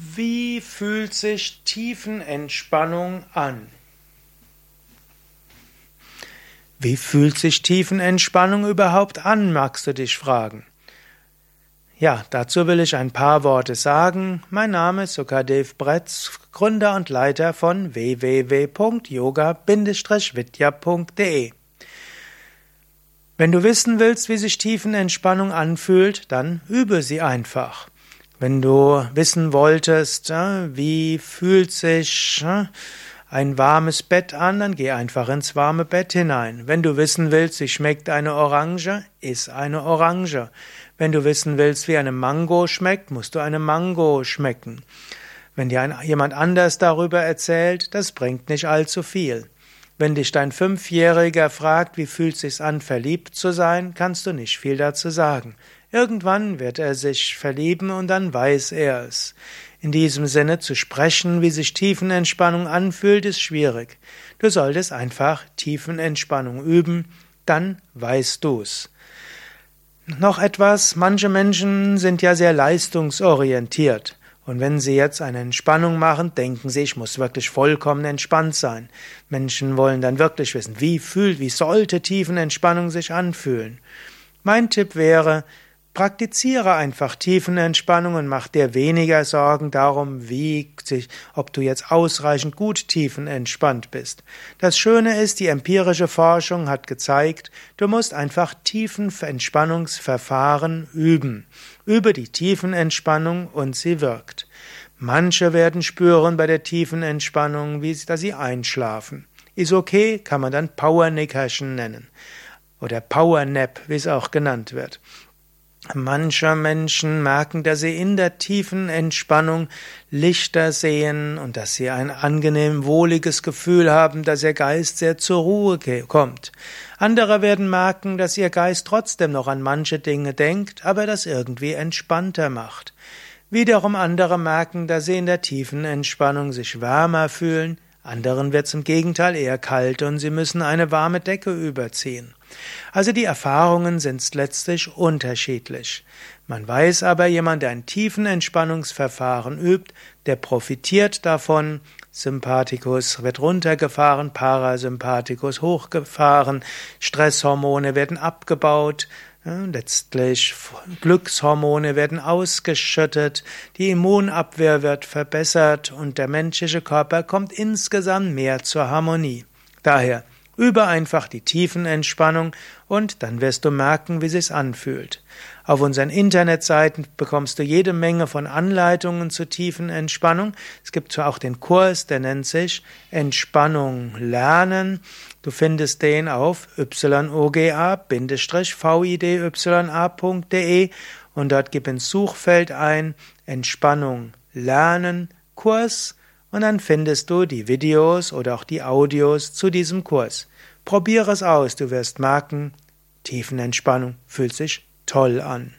Wie fühlt sich Tiefenentspannung an? Wie fühlt sich Tiefenentspannung überhaupt an, magst du dich fragen. Ja, dazu will ich ein paar Worte sagen. Mein Name ist Sukadev Bretz, Gründer und Leiter von www.yoga-vidya.de. Wenn du wissen willst, wie sich Tiefenentspannung anfühlt, dann übe sie einfach. Wenn du wissen wolltest, wie fühlt sich ein warmes Bett an, dann geh einfach ins warme Bett hinein. Wenn du wissen willst, wie schmeckt eine Orange, iss eine Orange. Wenn du wissen willst, wie eine Mango schmeckt, musst du eine Mango schmecken. Wenn dir jemand anders darüber erzählt, das bringt nicht allzu viel. Wenn dich dein Fünfjähriger fragt, wie fühlt sich's an, verliebt zu sein, kannst du nicht viel dazu sagen. Irgendwann wird er sich verlieben und dann weiß er es. In diesem Sinne zu sprechen, wie sich Tiefenentspannung anfühlt, ist schwierig. Du solltest einfach Tiefenentspannung üben, dann weißt du's. Noch etwas, manche Menschen sind ja sehr leistungsorientiert. Und wenn Sie jetzt eine Entspannung machen, denken Sie, ich muss wirklich vollkommen entspannt sein. Menschen wollen dann wirklich wissen, wie fühlt, wie sollte Tiefenentspannung sich anfühlen. Mein Tipp wäre, Praktiziere einfach Tiefenentspannung und mach dir weniger Sorgen darum, wie sich, ob du jetzt ausreichend gut tiefenentspannt bist. Das Schöne ist, die empirische Forschung hat gezeigt, du musst einfach Tiefenentspannungsverfahren üben. Übe die Tiefenentspannung und sie wirkt. Manche werden spüren bei der Tiefenentspannung, wie, dass sie einschlafen. Ist okay, kann man dann Powernickerchen nennen. Oder Powernap, wie es auch genannt wird. Manche Menschen merken, dass sie in der tiefen Entspannung Lichter sehen und dass sie ein angenehm wohliges Gefühl haben, dass ihr Geist sehr zur Ruhe kommt. Andere werden merken, dass ihr Geist trotzdem noch an manche Dinge denkt, aber das irgendwie entspannter macht. Wiederum andere merken, dass sie in der tiefen Entspannung sich wärmer fühlen, anderen wird es im Gegenteil eher kalt und sie müssen eine warme Decke überziehen. Also die Erfahrungen sind letztlich unterschiedlich. Man weiß aber, jemand, der ein tiefen Entspannungsverfahren übt, der profitiert davon. Sympathikus wird runtergefahren, Parasympathikus hochgefahren, Stresshormone werden abgebaut, letztlich Glückshormone werden ausgeschüttet, die Immunabwehr wird verbessert und der menschliche Körper kommt insgesamt mehr zur Harmonie. Daher Übe einfach die Tiefenentspannung und dann wirst du merken, wie sich's anfühlt. Auf unseren Internetseiten bekommst du jede Menge von Anleitungen zur tiefen Entspannung. Es gibt zwar auch den Kurs, der nennt sich Entspannung lernen. Du findest den auf yoga-vidya.de und dort gib ins Suchfeld ein Entspannung lernen Kurs und dann findest du die Videos oder auch die Audios zu diesem Kurs. Probiere es aus, du wirst merken, Tiefenentspannung fühlt sich toll an.